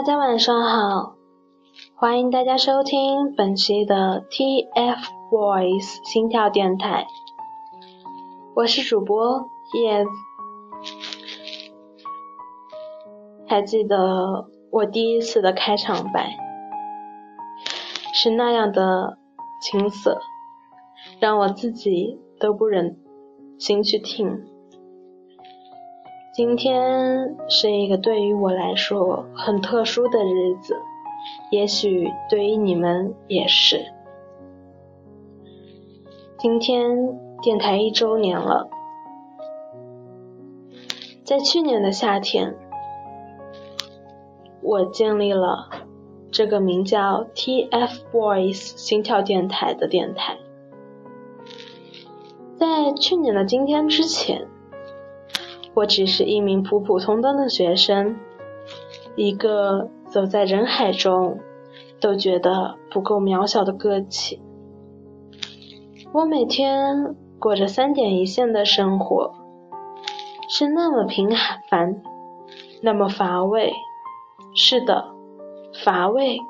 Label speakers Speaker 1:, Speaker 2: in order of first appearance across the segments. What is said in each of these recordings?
Speaker 1: 大家晚上好，欢迎大家收听本期的 TFBOYS 心跳电台，我是主播叶子。还记得我第一次的开场白是那样的青涩，让我自己都不忍心去听。今天是一个对于我来说很特殊的日子，也许对于你们也是。今天电台一周年了，在去年的夏天，我建立了这个名叫 TFBOYS 心跳电台的电台。在去年的今天之前。我只是一名普普通通的学生，一个走在人海中都觉得不够渺小的个体。我每天过着三点一线的生活，是那么平凡，那么乏味。是的，乏味，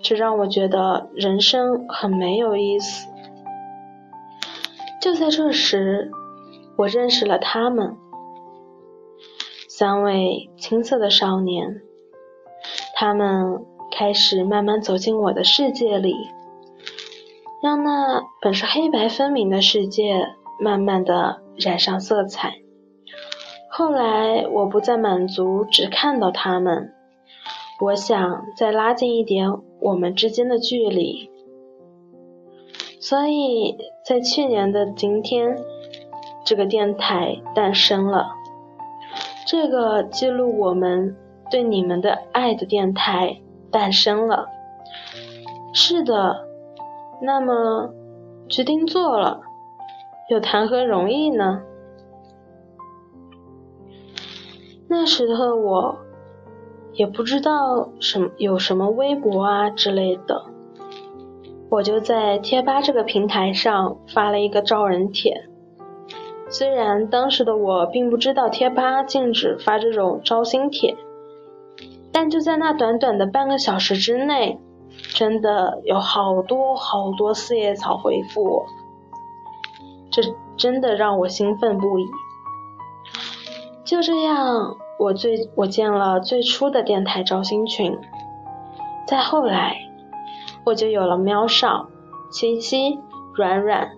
Speaker 1: 这让我觉得人生很没有意思。就在这时，我认识了他们。三位青涩的少年，他们开始慢慢走进我的世界里，让那本是黑白分明的世界慢慢的染上色彩。后来我不再满足只看到他们，我想再拉近一点我们之间的距离。所以在去年的今天，这个电台诞生了。这个记录我们对你们的爱的电台诞生了。是的，那么决定做了，又谈何容易呢？那时的我也不知道什么有什么微博啊之类的，我就在贴吧这个平台上发了一个招人帖。虽然当时的我并不知道贴吧禁止发这种招新帖，但就在那短短的半个小时之内，真的有好多好多四叶草回复我，这真的让我兴奋不已。就这样，我最我建了最初的电台招新群，再后来，我就有了喵少、七七、软软、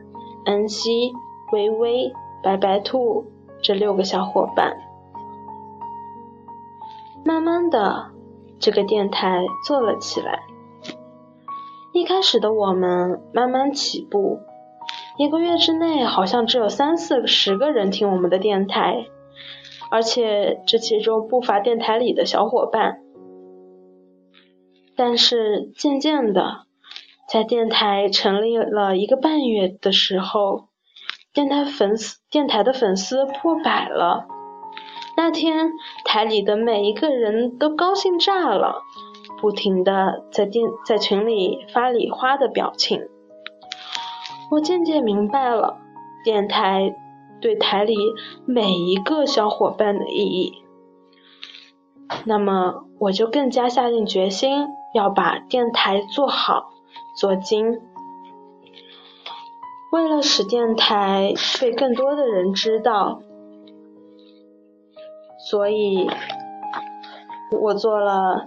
Speaker 1: 恩熙、微微。白白兔这六个小伙伴，慢慢的，这个电台做了起来。一开始的我们慢慢起步，一个月之内好像只有三四十个人听我们的电台，而且这其中不乏电台里的小伙伴。但是渐渐的，在电台成立了一个半月的时候。电台粉丝，电台的粉丝破百了。那天台里的每一个人都高兴炸了，不停的在电在群里发礼花的表情。我渐渐明白了电台对台里每一个小伙伴的意义。那么我就更加下定决心要把电台做好做精。为了使电台被更多的人知道，所以我做了，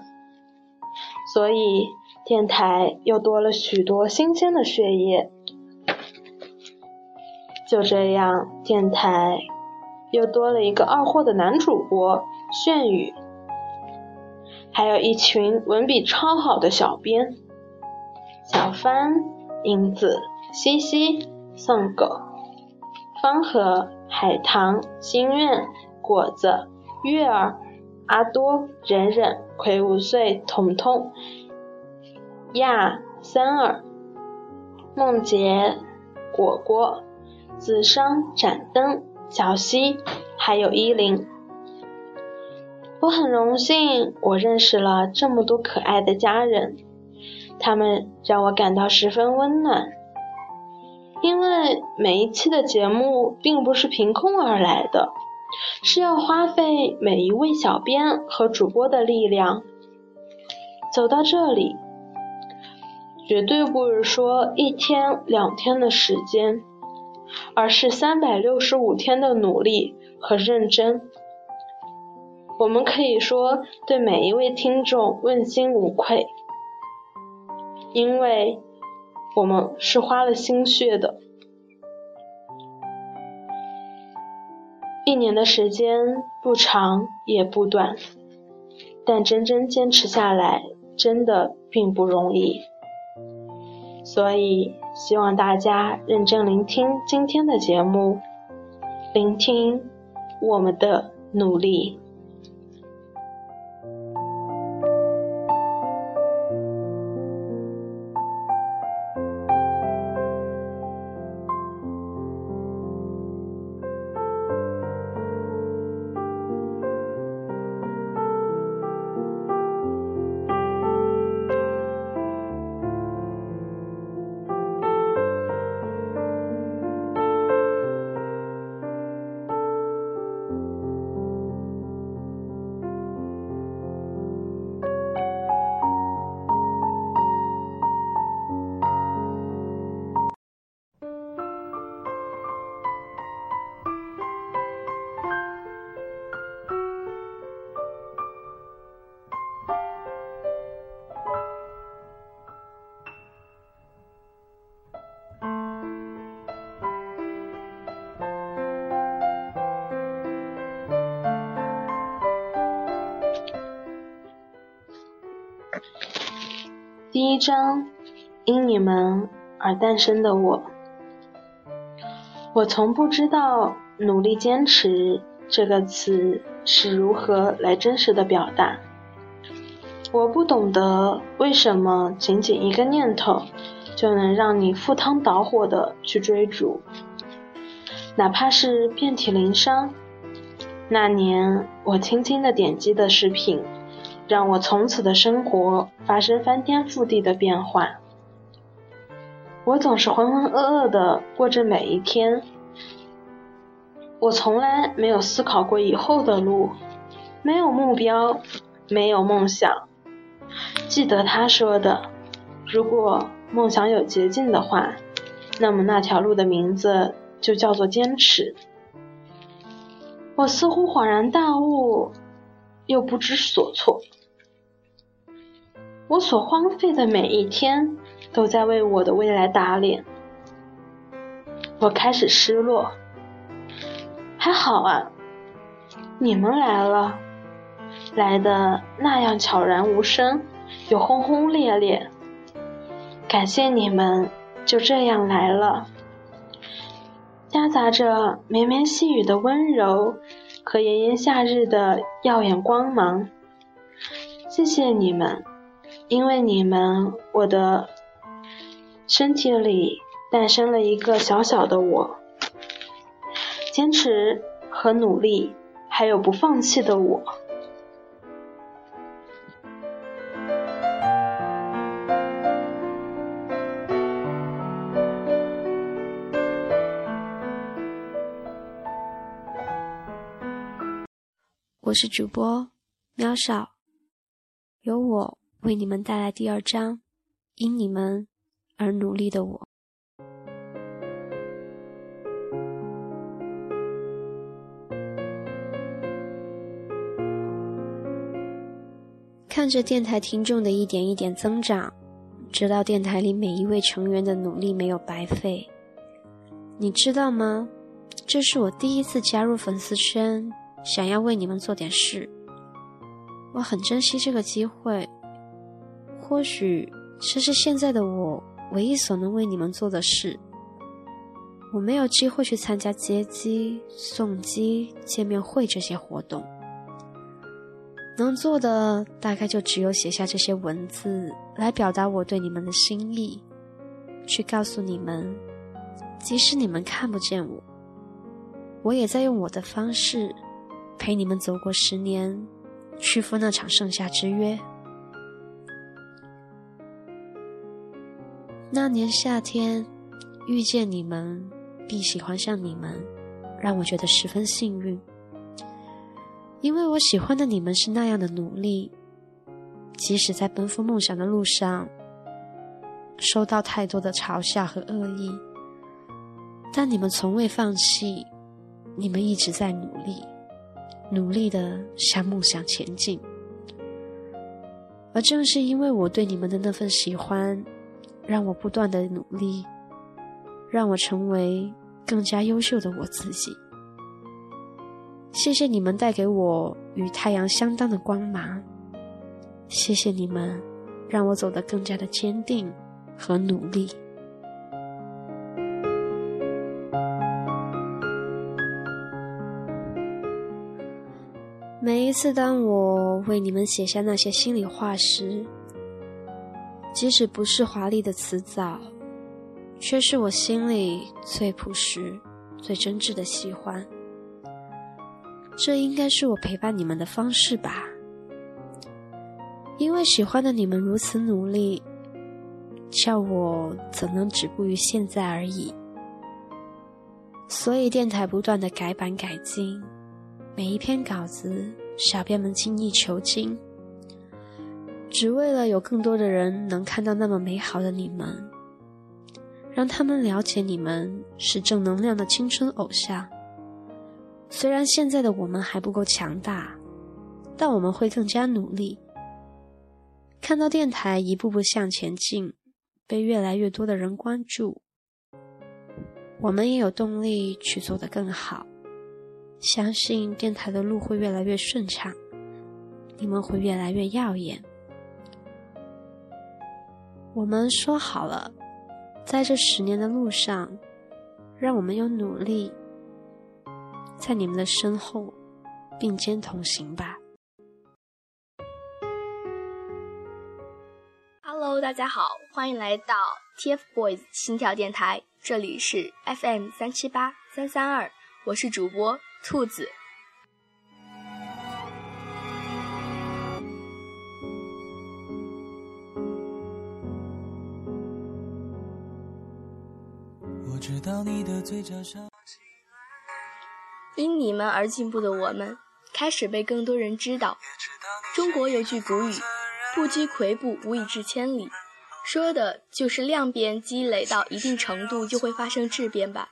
Speaker 1: 所以电台又多了许多新鲜的血液。就这样，电台又多了一个二货的男主播炫宇，还有一群文笔超好的小编，小帆、英子、西西。丧狗、方和、海棠、心愿、果子、月儿、阿多、忍忍、葵五岁、彤彤、亚、三儿、梦洁、果果、紫商、盏灯、小溪，还有依林。我很荣幸，我认识了这么多可爱的家人，他们让我感到十分温暖。因为每一期的节目并不是凭空而来的，是要花费每一位小编和主播的力量，走到这里，绝对不是说一天两天的时间，而是三百六十五天的努力和认真。我们可以说对每一位听众问心无愧，因为我们是花了心血的。一年的时间不长也不短，但真正坚持下来真的并不容易。所以希望大家认真聆听今天的节目，聆听我们的努力。第一章，因你们而诞生的我。我从不知道“努力坚持”这个词是如何来真实的表达。我不懂得为什么仅仅一个念头就能让你赴汤蹈火的去追逐，哪怕是遍体鳞伤。那年我轻轻的点击的视频。让我从此的生活发生翻天覆地的变化。我总是浑浑噩噩的过着每一天，我从来没有思考过以后的路，没有目标，没有梦想。记得他说的：“如果梦想有捷径的话，那么那条路的名字就叫做坚持。”我似乎恍然大悟，又不知所措。我所荒废的每一天，都在为我的未来打脸。我开始失落。还好啊，你们来了，来的那样悄然无声，又轰轰烈烈。感谢你们就这样来了，夹杂着绵绵细雨的温柔和炎炎夏日的耀眼光芒。谢谢你们。因为你们，我的身体里诞生了一个小小的我，坚持和努力，还有不放弃的我。
Speaker 2: 我是主播喵少，有我。为你们带来第二章，因你们而努力的我。看着电台听众的一点一点增长，知道电台里每一位成员的努力没有白费。你知道吗？这是我第一次加入粉丝圈，想要为你们做点事。我很珍惜这个机会。或许这是现在的我唯一所能为你们做的事。我没有机会去参加接机、送机、见面会这些活动，能做的大概就只有写下这些文字来表达我对你们的心意，去告诉你们，即使你们看不见我，我也在用我的方式陪你们走过十年，屈服那场盛夏之约。那年夏天，遇见你们，并喜欢上你们，让我觉得十分幸运。因为我喜欢的你们是那样的努力，即使在奔赴梦想的路上，受到太多的嘲笑和恶意，但你们从未放弃，你们一直在努力，努力的向梦想前进。而正是因为我对你们的那份喜欢，让我不断的努力，让我成为更加优秀的我自己。谢谢你们带给我与太阳相当的光芒，谢谢你们让我走得更加的坚定和努力。每一次当我为你们写下那些心里话时，即使不是华丽的辞藻，却是我心里最朴实、最真挚的喜欢。这应该是我陪伴你们的方式吧？因为喜欢的你们如此努力，叫我怎能止步于现在而已？所以电台不断的改版改进。每一篇稿子，小编们精益求精，只为了有更多的人能看到那么美好的你们，让他们了解你们是正能量的青春偶像。虽然现在的我们还不够强大，但我们会更加努力。看到电台一步步向前进，被越来越多的人关注，我们也有动力去做得更好。相信电台的路会越来越顺畅，你们会越来越耀眼。我们说好了，在这十年的路上，让我们用努力，在你们的身后并肩同行吧。
Speaker 3: Hello，大家好，欢迎来到 TFBOYS 心跳电台，这里是 FM 三七八三三二，我是主播。兔子。因你们而进步的我们，开始被更多人知道。中国有句古语：“不积跬步，无以至千里。”说的就是量变积累到一定程度，就会发生质变吧。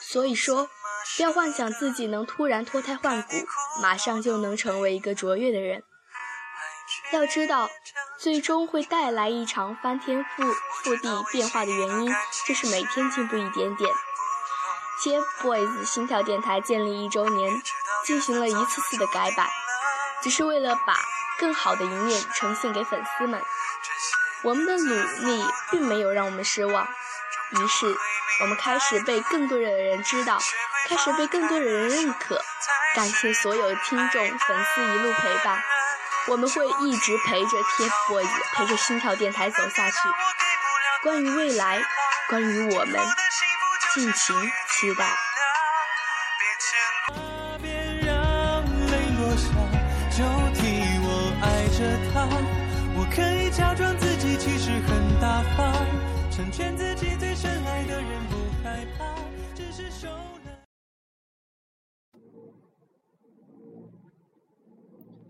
Speaker 3: 所以说。要幻想自己能突然脱胎换骨，马上就能成为一个卓越的人。要知道，最终会带来一场翻天覆覆地变化的原因，就是每天进步一点点。TFBOYS 心跳电台建立一周年，进行了一次次的改版，只是为了把更好的一面呈现给粉丝们。我们的努力并没有让我们失望，于是我们开始被更多的人知道。开始被更多的人认可，感谢所有听众粉丝一路陪伴，我们会一直陪着 TFBOYS，陪着心跳电台走下去。关于未来，关于我们，尽情期待。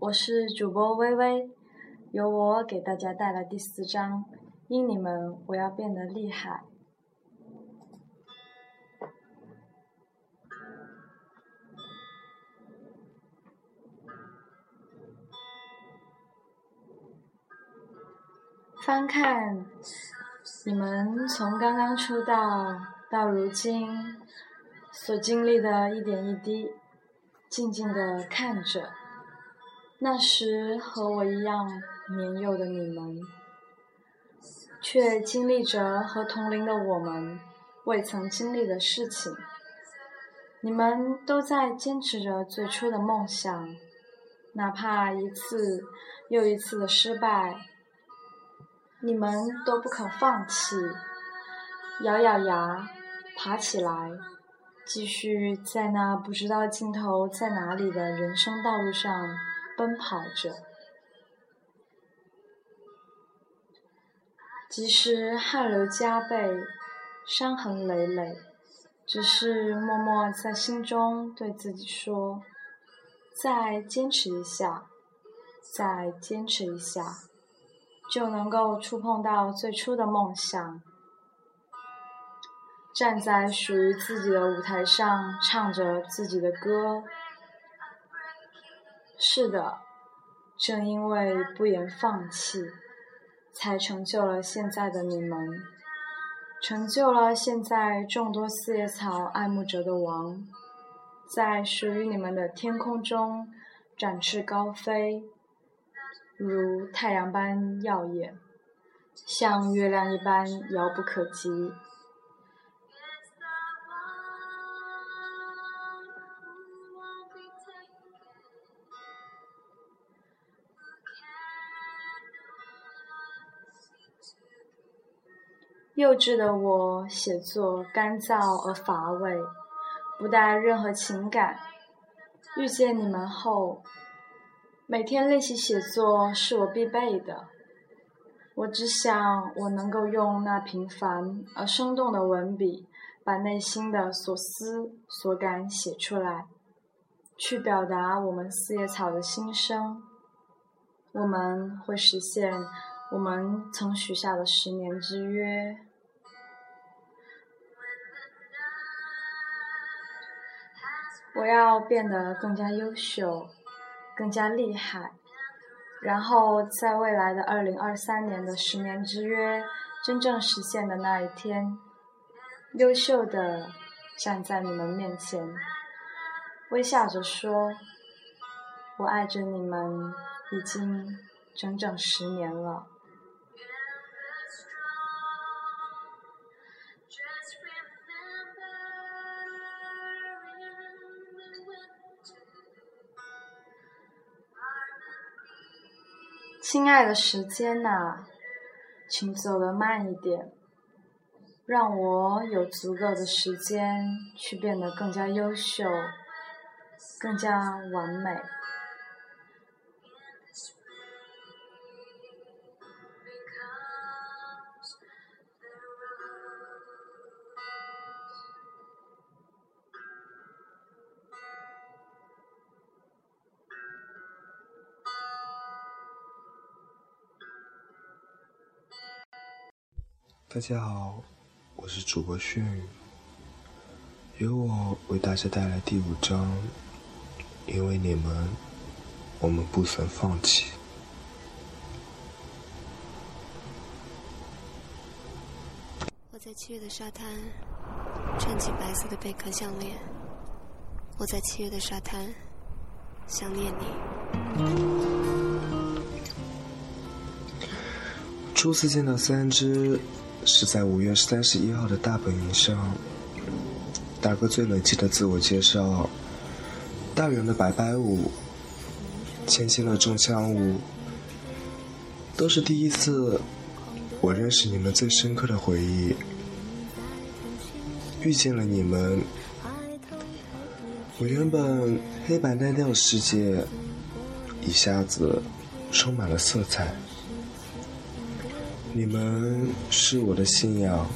Speaker 3: 我是
Speaker 4: 主播微微，由我给大家带来第四章。因你们，我要变得厉害。翻看你们从刚刚出道到如今所经历的一点一滴，静静的看着。那时和我一样年幼的你们，却经历着和同龄的我们未曾经历的事情。你们都在坚持着最初的梦想，哪怕一次又一次的失败，你们都不肯放弃，咬咬牙，爬起来，继续在那不知道尽头在哪里的人生道路上。奔跑着，即使汗流浃背、伤痕累累，只是默默在心中对自己说：“再坚持一下，再坚持一下，就能够触碰到最初的梦想。站在属于自己的舞台上，唱着自己的歌。是的，正因为不言放弃，才成就了现在的你们，成就了现在众多四叶草爱慕者的王，在属于你们的天空中展翅高飞，如太阳般耀眼，像月亮一般遥不可及。幼稚的我写作干燥而乏味，不带任何情感。遇见你们后，每天练习写作是我必备的。我只想我能够用那平凡而生动的文笔，把内心的所思所感写出来，去表达我们四叶草的心声。我们会实现。我们曾许下的十年之约，我要变得更加优秀，更加厉害，然后在未来的二零二三年的十年之约真正实现的那一天，优秀的站在你们面前，微笑着说：“我爱着你们，已经整整十年了。”亲爱的时间呐，请走得慢一点，让我有足够的时间去变得更加优秀，更加完美。
Speaker 5: 大家好，我是主播炫宇，由我为大家带来第五章。因为你们，我们不曾放弃。
Speaker 2: 我在七月的沙滩，穿起白色的贝壳项链。我在七月的沙滩，想念你。
Speaker 5: 初次见到三只。是在五月三十一号的大本营上，大哥最冷静的自我介绍，大人的拜拜舞，千千的中枪舞，都是第一次，我认识你们最深刻的回忆。遇见了你们，我原本黑白单调的世界，一下子充满了色彩。你们是我的信仰，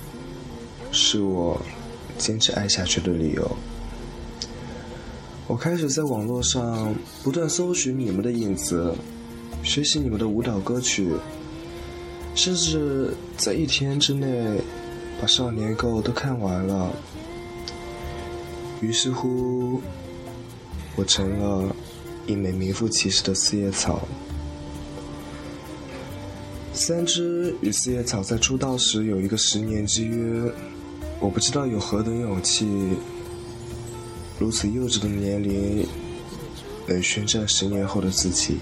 Speaker 5: 是我坚持爱下去的理由。我开始在网络上不断搜寻你们的影子，学习你们的舞蹈歌曲，甚至在一天之内把《少年购》都看完了。于是乎，我成了一枚名副其实的四叶草。三只与四叶草在出道时有一个十年之约，我不知道有何等勇气，如此幼稚的年龄，能宣战十年后的自己。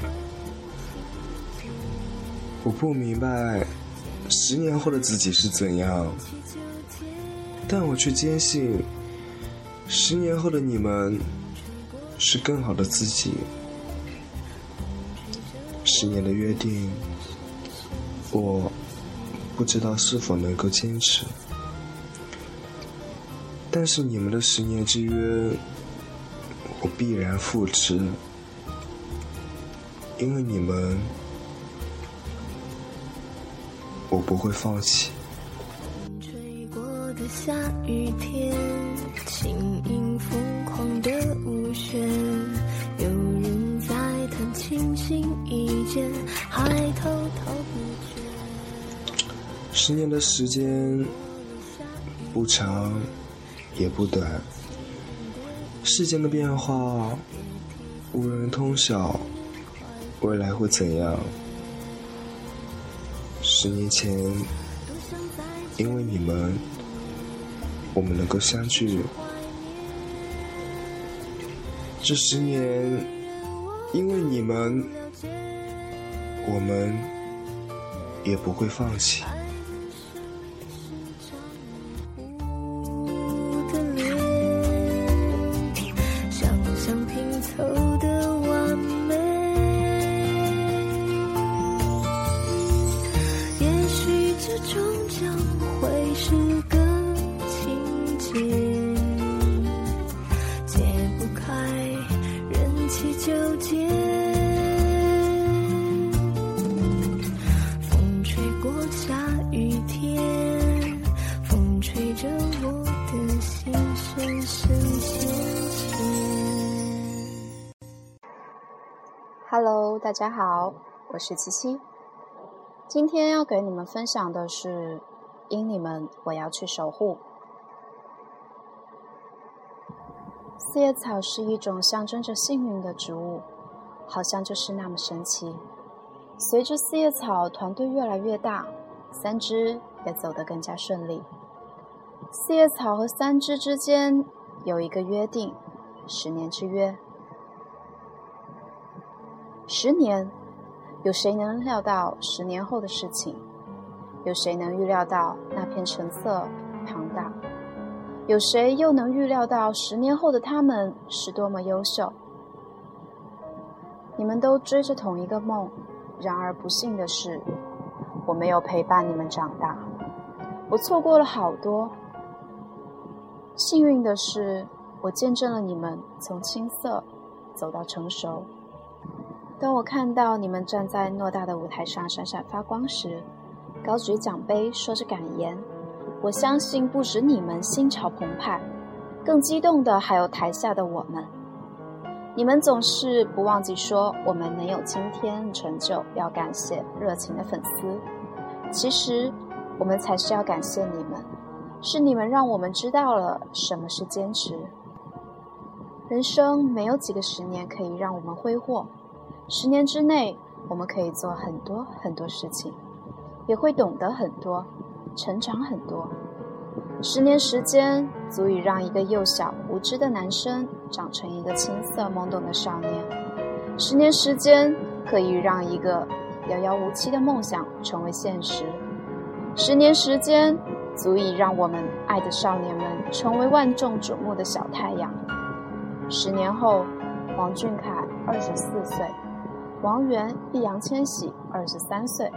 Speaker 5: 我不明白十年后的自己是怎样，但我却坚信，十年后的你们是更好的自己。十年的约定。我不知道是否能够坚持，但是你们的十年之约，我必然复制，因为你们，我不会放弃。吹过的下雨天，轻盈疯狂的舞旋，十年的时间不长也不短，世间的变化无人通晓，未来会怎样？十年前，因为你们，我们能够相聚；这十年，因为你们，我们也不会放弃。
Speaker 6: 是七七。今天要给你们分享的是，因你们，我要去守护。四叶草是一种象征着幸运的植物，好像就是那么神奇。随着四叶草团队越来越大，三只也走得更加顺利。四叶草和三只之间有一个约定，十年之约。十年，有谁能料到十年后的事情？有谁能预料到那片橙色庞大？有谁又能预料到十年后的他们是多么优秀？你们都追着同一个梦，然而不幸的是，我没有陪伴你们长大，我错过了好多。幸运的是，我见证了你们从青涩走到成熟。当我看到你们站在偌大的舞台上闪闪发光时，高举奖杯，说着感言，我相信不止你们心潮澎湃，更激动的还有台下的我们。你们总是不忘记说，我们能有今天成就，要感谢热情的粉丝。其实，我们才是要感谢你们，是你们让我们知道了什么是坚持。人生没有几个十年可以让我们挥霍。十年之内，我们可以做很多很多事情，也会懂得很多，成长很多。十年时间足以让一个幼小无知的男生长成一个青涩懵懂的少年。十年时间可以让一个遥遥无期的梦想成为现实。十年时间足以让我们爱的少年们成为万众瞩目的小太阳。十年后，王俊凯二十四岁。王源、易烊千玺二十三岁，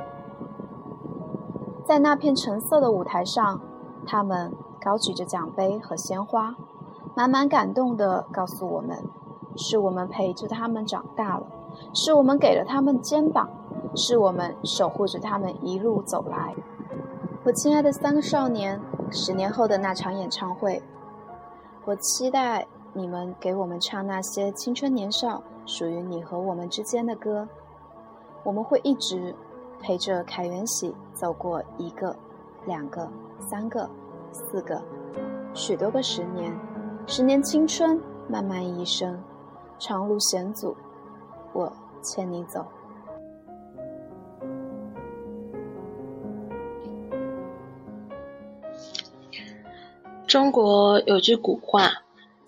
Speaker 6: 在那片橙色的舞台上，他们高举着奖杯和鲜花，满满感动地告诉我们：是我们陪着他们长大了，是我们给了他们肩膀，是我们守护着他们一路走来。我亲爱的三个少年，十年后的那场演唱会，我期待你们给我们唱那些青春年少。属于你和我们之间的歌，我们会一直陪着凯元喜走过一个、两个、三个、四个、许多个十年，十年青春，漫漫一生，长路险阻，我牵你走。
Speaker 1: 中国有句古话：“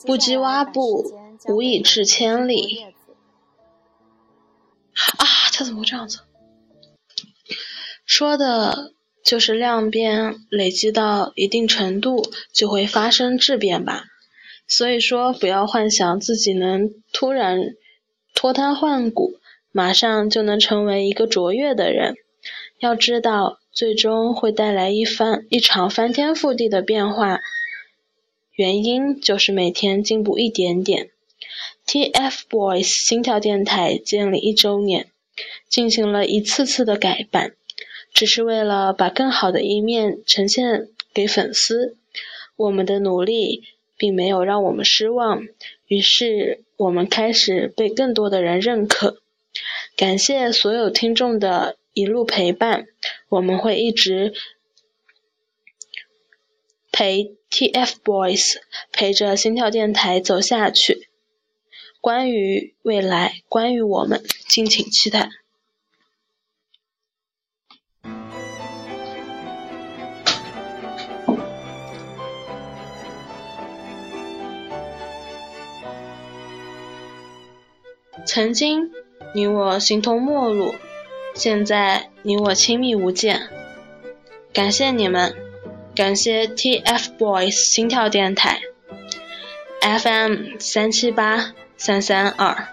Speaker 1: 不积挖布，无以至千里。”啊，他怎么会这样子？说的就是量变累积到一定程度就会发生质变吧。所以说，不要幻想自己能突然脱胎换骨，马上就能成为一个卓越的人。要知道，最终会带来一番一场翻天覆地的变化，原因就是每天进步一点点。TFBOYS 心跳电台建立一周年，进行了一次次的改版，只是为了把更好的一面呈现给粉丝。我们的努力并没有让我们失望，于是我们开始被更多的人认可。感谢所有听众的一路陪伴，我们会一直陪 TFBOYS 陪着心跳电台走下去。关于未来，关于我们，敬请期待。曾经，你我形同陌路；现在，你我亲密无间。感谢你们，感谢 tfboys 心跳电台 fm 三七八三三二。